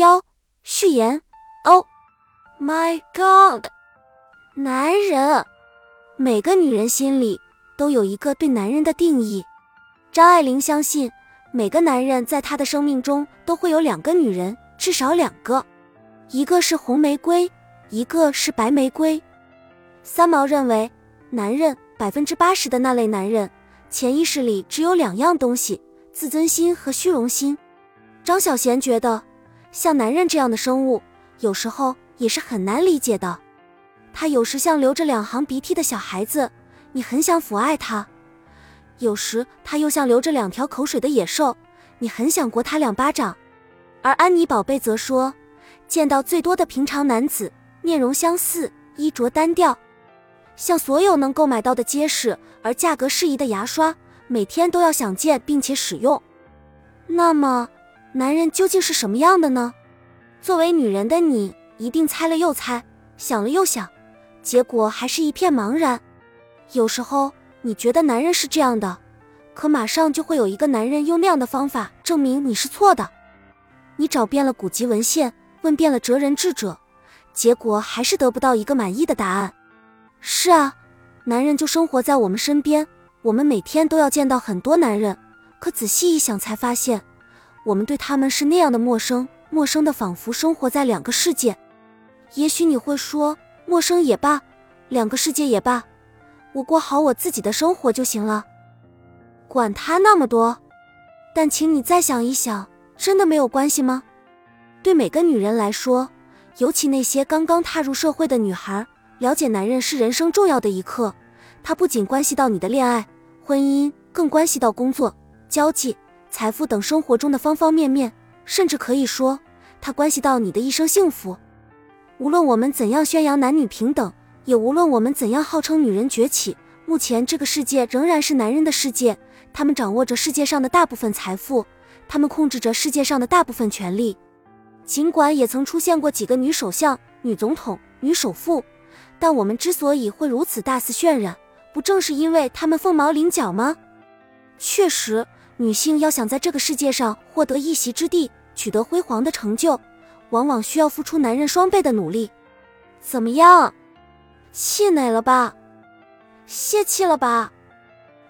幺序言。Oh my god！男人，每个女人心里都有一个对男人的定义。张爱玲相信，每个男人在她的生命中都会有两个女人，至少两个，一个是红玫瑰，一个是白玫瑰。三毛认为，男人百分之八十的那类男人，潜意识里只有两样东西：自尊心和虚荣心。张小娴觉得，像男人这样的生物。有时候也是很难理解的，他有时像流着两行鼻涕的小孩子，你很想抚爱他；有时他又像流着两条口水的野兽，你很想掴他两巴掌。而安妮宝贝则说，见到最多的平常男子，面容相似，衣着单调，像所有能购买到的结实而价格适宜的牙刷，每天都要想见并且使用。那么，男人究竟是什么样的呢？作为女人的你，一定猜了又猜，想了又想，结果还是一片茫然。有时候你觉得男人是这样的，可马上就会有一个男人用那样的方法证明你是错的。你找遍了古籍文献，问遍了哲人智者，结果还是得不到一个满意的答案。是啊，男人就生活在我们身边，我们每天都要见到很多男人，可仔细一想才发现，我们对他们是那样的陌生。陌生的，仿佛生活在两个世界。也许你会说，陌生也罢，两个世界也罢，我过好我自己的生活就行了，管他那么多。但请你再想一想，真的没有关系吗？对每个女人来说，尤其那些刚刚踏入社会的女孩，了解男人是人生重要的一刻。它不仅关系到你的恋爱、婚姻，更关系到工作、交际、财富等生活中的方方面面。甚至可以说，它关系到你的一生幸福。无论我们怎样宣扬男女平等，也无论我们怎样号称女人崛起，目前这个世界仍然是男人的世界。他们掌握着世界上的大部分财富，他们控制着世界上的大部分权利。尽管也曾出现过几个女首相、女总统、女首富，但我们之所以会如此大肆渲染，不正是因为她们凤毛麟角吗？确实，女性要想在这个世界上获得一席之地。取得辉煌的成就，往往需要付出男人双倍的努力。怎么样，气馁了吧？泄气了吧？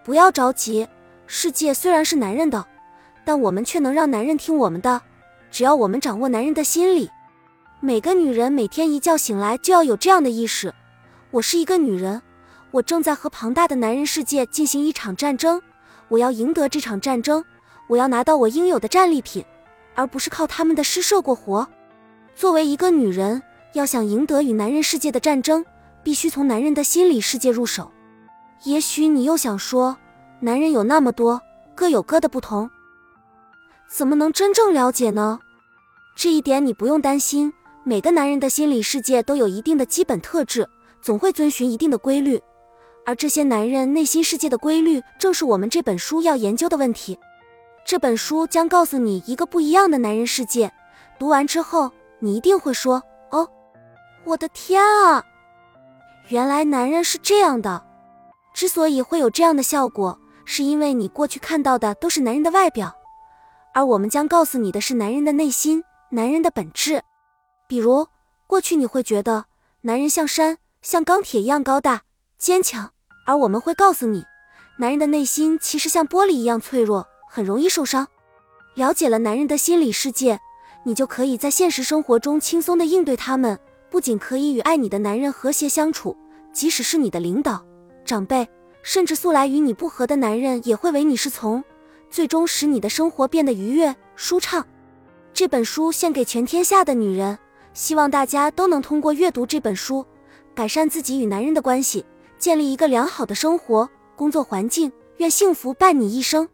不要着急，世界虽然是男人的，但我们却能让男人听我们的。只要我们掌握男人的心理，每个女人每天一觉醒来就要有这样的意识：我是一个女人，我正在和庞大的男人世界进行一场战争，我要赢得这场战争，我要拿到我应有的战利品。而不是靠他们的施舍过活。作为一个女人，要想赢得与男人世界的战争，必须从男人的心理世界入手。也许你又想说，男人有那么多，各有各的不同，怎么能真正了解呢？这一点你不用担心。每个男人的心理世界都有一定的基本特质，总会遵循一定的规律。而这些男人内心世界的规律，正是我们这本书要研究的问题。这本书将告诉你一个不一样的男人世界。读完之后，你一定会说：“哦，我的天啊，原来男人是这样的。”之所以会有这样的效果，是因为你过去看到的都是男人的外表，而我们将告诉你的是男人的内心、男人的本质。比如，过去你会觉得男人像山、像钢铁一样高大、坚强，而我们会告诉你，男人的内心其实像玻璃一样脆弱。很容易受伤。了解了男人的心理世界，你就可以在现实生活中轻松的应对他们。不仅可以与爱你的男人和谐相处，即使是你的领导、长辈，甚至素来与你不和的男人，也会唯你是从，最终使你的生活变得愉悦舒畅。这本书献给全天下的女人，希望大家都能通过阅读这本书，改善自己与男人的关系，建立一个良好的生活工作环境。愿幸福伴你一生。